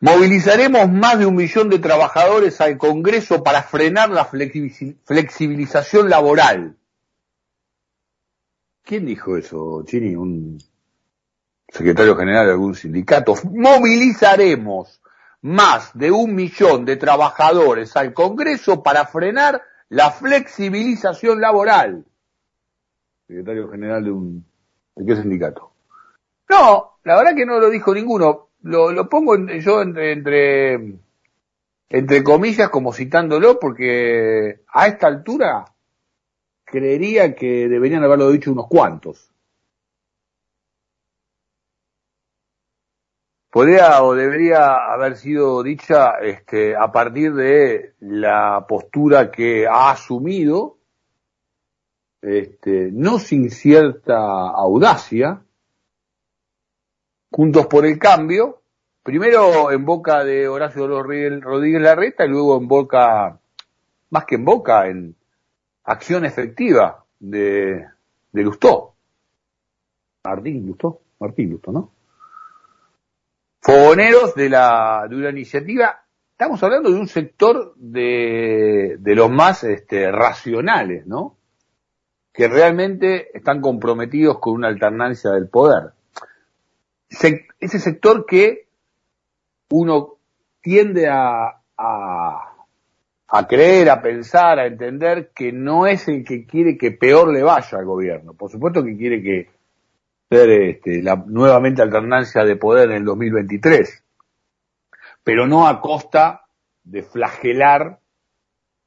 Movilizaremos más de un millón de trabajadores al Congreso para frenar la flexibilización laboral. ¿Quién dijo eso, Chini? ¿Un secretario general de algún sindicato? Movilizaremos más de un millón de trabajadores al Congreso para frenar la flexibilización laboral. Secretario general de un... ¿De qué sindicato? No, la verdad que no lo dijo ninguno. Lo, lo pongo yo entre, entre, entre comillas como citándolo porque a esta altura creería que deberían haberlo dicho unos cuantos. Podría o debería haber sido dicha este, a partir de la postura que ha asumido, este, no sin cierta audacia, Juntos por el Cambio, primero en boca de Horacio Rodríguez Larreta y luego en boca, más que en boca, en acción efectiva de, de Lustó. Martín Lustó, Martín Lustó, ¿no? Fogoneros de la, de una iniciativa, estamos hablando de un sector de, de los más este, racionales, ¿no? Que realmente están comprometidos con una alternancia del poder. Ese sector que uno tiende a, a, creer, a pensar, a entender que no es el que quiere que peor le vaya al gobierno. Por supuesto que quiere que ser este, la nuevamente alternancia de poder en el 2023, pero no a costa de flagelar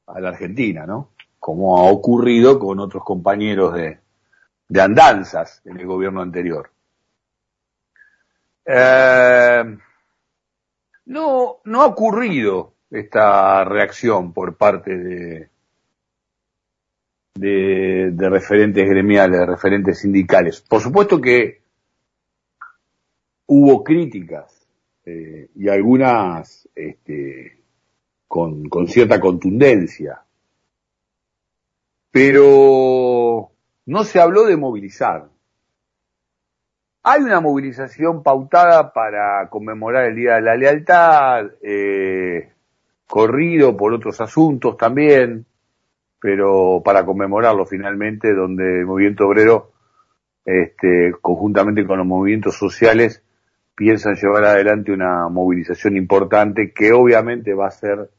a la Argentina, ¿no? Como ha ocurrido con otros compañeros de andanzas en el gobierno anterior. Eh, no, no ha ocurrido esta reacción por parte de, de, referentes gremiales, de referentes sindicales. Por supuesto que hubo críticas eh, y algunas este, con, con cierta contundencia, pero no se habló de movilizar. Hay una movilización pautada para conmemorar el Día de la Lealtad, eh, corrido por otros asuntos también, pero para conmemorarlo finalmente, donde el movimiento obrero, este, conjuntamente con los movimientos sociales, piensan llevar adelante una movilización importante que obviamente va a ser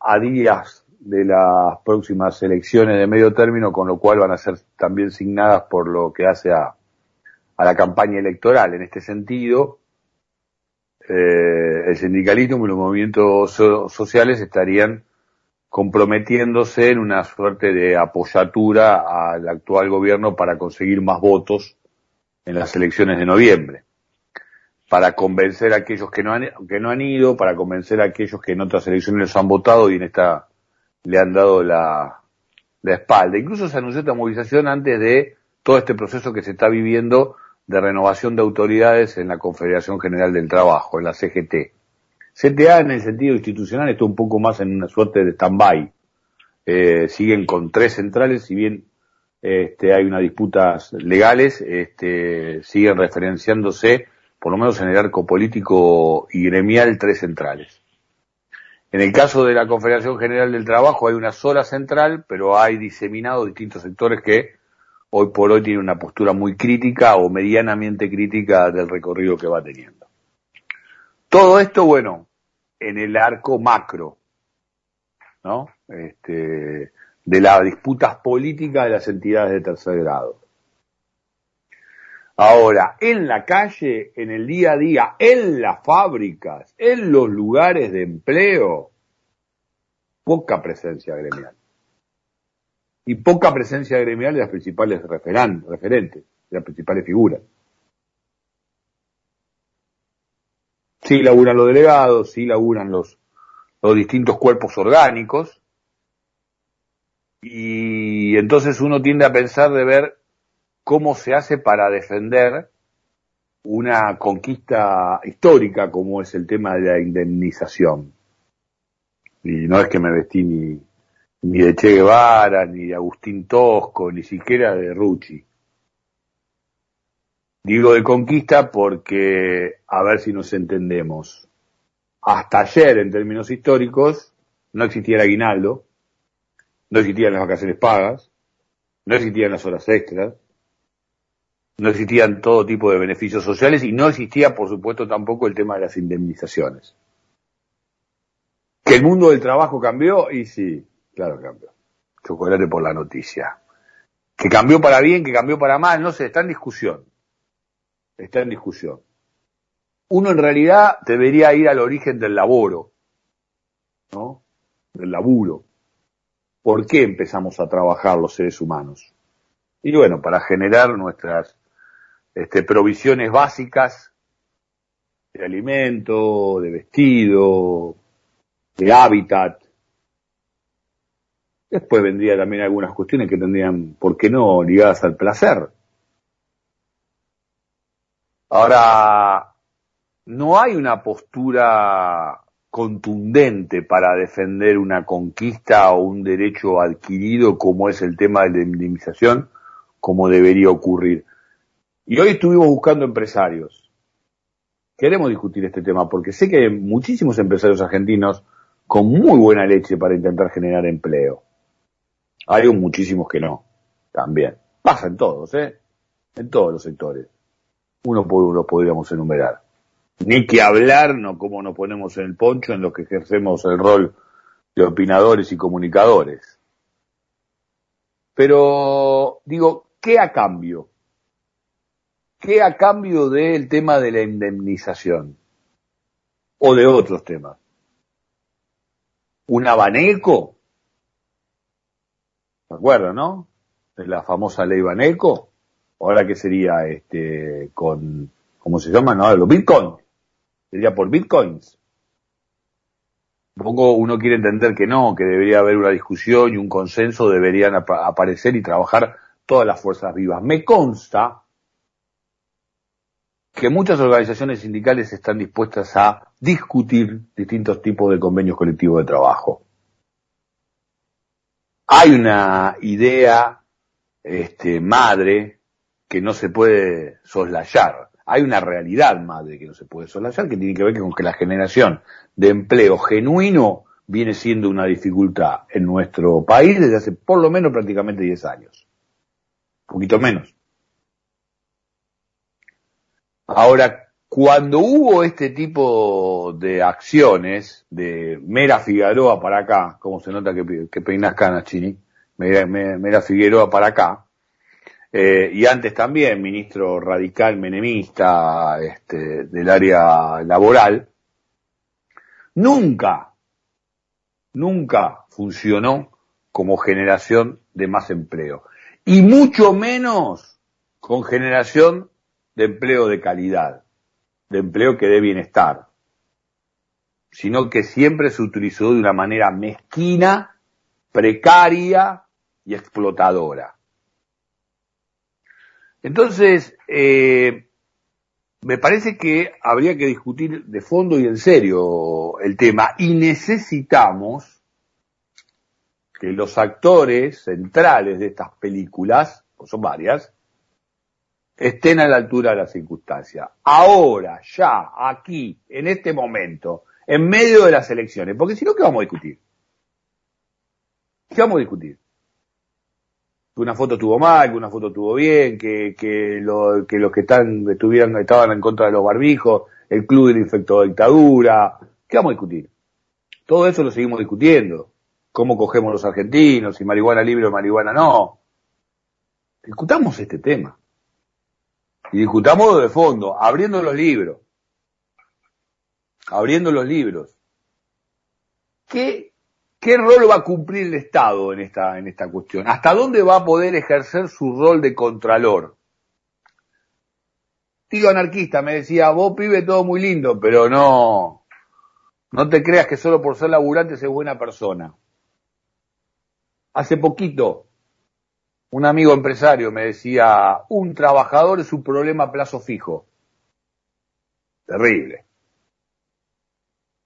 a días de las próximas elecciones de medio término, con lo cual van a ser también signadas por lo que hace a, a la campaña electoral. En este sentido, eh, el sindicalismo y los movimientos sociales estarían comprometiéndose en una suerte de apoyatura al actual gobierno para conseguir más votos en las elecciones de noviembre, para convencer a aquellos que no han, que no han ido, para convencer a aquellos que en otras elecciones los han votado y en esta le han dado la, la espalda. Incluso se anunció esta movilización antes de todo este proceso que se está viviendo de renovación de autoridades en la Confederación General del Trabajo, en la CGT. CTA en el sentido institucional está un poco más en una suerte de stand-by. Eh, siguen con tres centrales, si bien este, hay unas disputas legales, este, siguen referenciándose, por lo menos en el arco político y gremial, tres centrales. En el caso de la Confederación General del Trabajo hay una sola central, pero hay diseminados distintos sectores que hoy por hoy tiene una postura muy crítica o medianamente crítica del recorrido que va teniendo. Todo esto, bueno, en el arco macro, ¿no? Este, de las disputas políticas de las entidades de tercer grado. Ahora, en la calle, en el día a día, en las fábricas, en los lugares de empleo, poca presencia gremial y poca presencia gremial de las principales referentes, de las principales figuras. Sí laburan los delegados, sí laburan los, los distintos cuerpos orgánicos, y entonces uno tiende a pensar de ver cómo se hace para defender una conquista histórica como es el tema de la indemnización. Y no es que me vestí ni, ni de Che Guevara, ni de Agustín Tosco, ni siquiera de Rucci. Digo de conquista porque, a ver si nos entendemos, hasta ayer en términos históricos no existía el aguinaldo, no existían las vacaciones pagas, no existían las horas extras, no existían todo tipo de beneficios sociales y no existía, por supuesto, tampoco el tema de las indemnizaciones. ¿Que el mundo del trabajo cambió? Y sí, claro cambió. Chocolate por la noticia. Que cambió para bien, que cambió para mal, no sé, está en discusión. Está en discusión. Uno en realidad debería ir al origen del laboro, ¿no? Del laburo. ¿Por qué empezamos a trabajar los seres humanos? Y bueno, para generar nuestras este, provisiones básicas de alimento, de vestido, de hábitat. Después vendría también algunas cuestiones que tendrían, ¿por qué no?, ligadas al placer. Ahora, no hay una postura contundente para defender una conquista o un derecho adquirido como es el tema de la indemnización, como debería ocurrir. Y hoy estuvimos buscando empresarios. Queremos discutir este tema porque sé que hay muchísimos empresarios argentinos con muy buena leche para intentar generar empleo. Hay muchísimos que no, también. Pasa en todos, ¿eh? En todos los sectores. Uno por uno podríamos enumerar. Ni que hablar, no como nos ponemos en el poncho en los que ejercemos el rol de opinadores y comunicadores. Pero, digo, ¿qué a cambio? ¿Qué a cambio del tema de la indemnización? O de otros temas. ¿Un abaneco? ¿Se acuerdan, no? De la famosa ley Baneco. Ahora que sería este con, ¿cómo se llama? No, los bitcoins. Sería por bitcoins. Supongo uno quiere entender que no, que debería haber una discusión y un consenso, deberían aparecer y trabajar todas las fuerzas vivas. Me consta que muchas organizaciones sindicales están dispuestas a discutir distintos tipos de convenios colectivos de trabajo. Hay una idea este, madre que no se puede soslayar. Hay una realidad madre que no se puede soslayar que tiene que ver con que la generación de empleo genuino viene siendo una dificultad en nuestro país desde hace por lo menos prácticamente 10 años. Un poquito menos. Ahora, cuando hubo este tipo de acciones de Mera Figueroa para acá, como se nota que, que peinas Chini, Mera, Figueroa para acá, eh, y antes también ministro radical menemista este, del área laboral, nunca, nunca funcionó como generación de más empleo. Y mucho menos con generación de empleo de calidad, de empleo que dé bienestar, sino que siempre se utilizó de una manera mezquina, precaria y explotadora. Entonces, eh, me parece que habría que discutir de fondo y en serio el tema y necesitamos que los actores centrales de estas películas, pues son varias, estén a la altura de las circunstancias. Ahora, ya, aquí, en este momento, en medio de las elecciones, porque si no, ¿qué vamos a discutir? ¿Qué vamos a discutir? Que una foto estuvo mal, que una foto estuvo bien, que, que, lo, que los que estuvieran, estaban en contra de los barbijos, el club del infecto dictadura, ¿qué vamos a discutir? Todo eso lo seguimos discutiendo. ¿Cómo cogemos los argentinos? Si marihuana libre o marihuana no. Discutamos este tema y discutamos de fondo, abriendo los libros. Abriendo los libros. ¿Qué, qué rol va a cumplir el Estado en esta, en esta cuestión? ¿Hasta dónde va a poder ejercer su rol de contralor? Tío anarquista me decía, vos pibe todo muy lindo, pero no, no te creas que solo por ser laburante es buena persona. Hace poquito un amigo empresario me decía, un trabajador es un problema a plazo fijo. Terrible.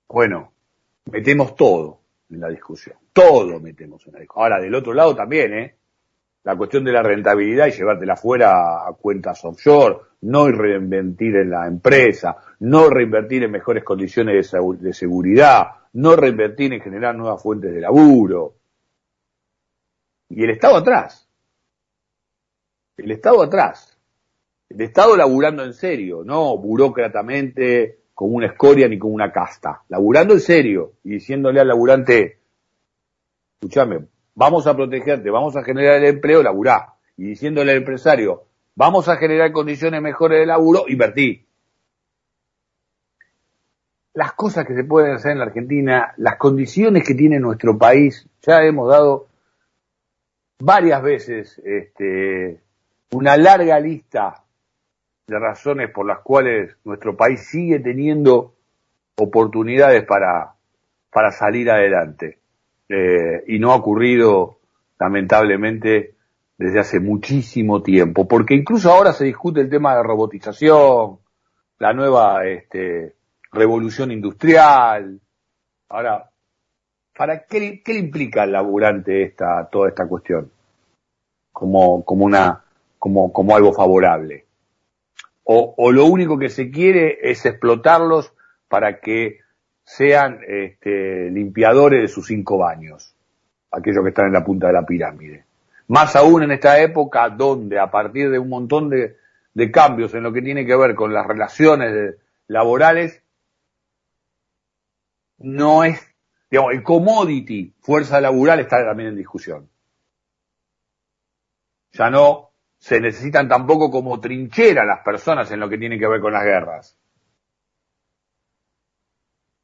Bueno, metemos todo en la discusión. Todo metemos en la discusión. Ahora, del otro lado también, ¿eh? La cuestión de la rentabilidad y llevártela fuera a cuentas offshore, no reinvertir en la empresa, no reinvertir en mejores condiciones de seguridad, no reinvertir en generar nuevas fuentes de laburo. Y el Estado atrás. El Estado atrás. El Estado laburando en serio, no burócratamente como una escoria ni como una casta. Laburando en serio y diciéndole al laburante, escúchame, vamos a protegerte, vamos a generar el empleo, laburá. Y diciéndole al empresario, vamos a generar condiciones mejores de laburo, invertí. Las cosas que se pueden hacer en la Argentina, las condiciones que tiene nuestro país, ya hemos dado varias veces este, una larga lista de razones por las cuales nuestro país sigue teniendo oportunidades para, para salir adelante. Eh, y no ha ocurrido, lamentablemente, desde hace muchísimo tiempo, porque incluso ahora se discute el tema de robotización, la nueva este, revolución industrial. Ahora, ¿para qué, qué le implica al laburante esta, toda esta cuestión? Como, como una, como, como algo favorable o, lo único que se quiere es explotarlos para que sean este, limpiadores de sus cinco baños, aquellos que están en la punta de la pirámide. Más aún en esta época donde a partir de un montón de, cambios en lo que tiene que ver con las relaciones laborales, no es, digamos, el commodity fuerza laboral está también en discusión. Ya no se necesitan tampoco como trinchera las personas en lo que tiene que ver con las guerras.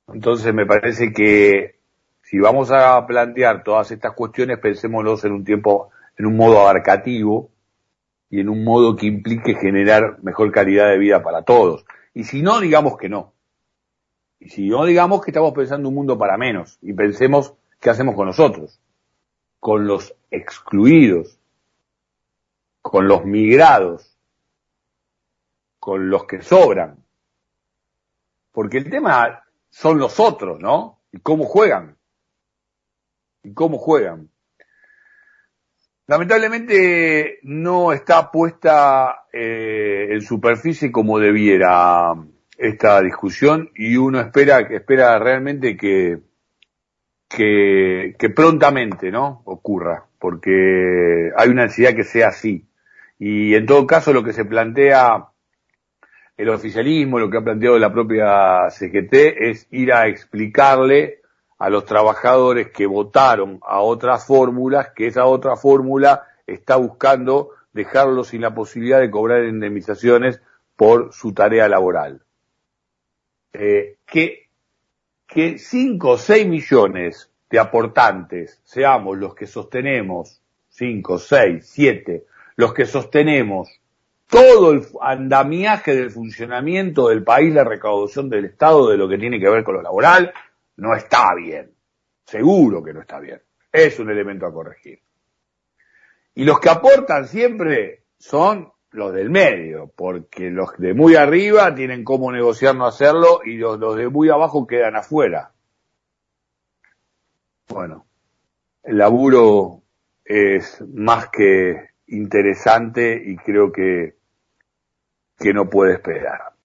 Entonces me parece que si vamos a plantear todas estas cuestiones, pensémoslos en un tiempo, en un modo abarcativo y en un modo que implique generar mejor calidad de vida para todos. Y si no, digamos que no. Y si no, digamos que estamos pensando un mundo para menos y pensemos qué hacemos con nosotros, con los excluidos, con los migrados, con los que sobran. Porque el tema son los otros, ¿no? Y cómo juegan. Y cómo juegan. Lamentablemente no está puesta eh, en superficie como debiera esta discusión y uno espera, espera realmente que, que, prontamente, ¿no? Ocurra, porque hay una necesidad que sea así. Y en todo caso lo que se plantea el oficialismo, lo que ha planteado la propia CGT es ir a explicarle a los trabajadores que votaron a otras fórmulas que esa otra fórmula está buscando dejarlos sin la posibilidad de cobrar indemnizaciones por su tarea laboral. Eh, que, que 5 o 6 millones de aportantes seamos los que sostenemos, 5, 6, 7, los que sostenemos todo el andamiaje del funcionamiento del país, la recaudación del Estado de lo que tiene que ver con lo laboral, no está bien. Seguro que no está bien. Es un elemento a corregir. Y los que aportan siempre son los del medio, porque los de muy arriba tienen cómo negociar no hacerlo y los, los de muy abajo quedan afuera. Bueno, el laburo es más que interesante y creo que, que no puede esperar.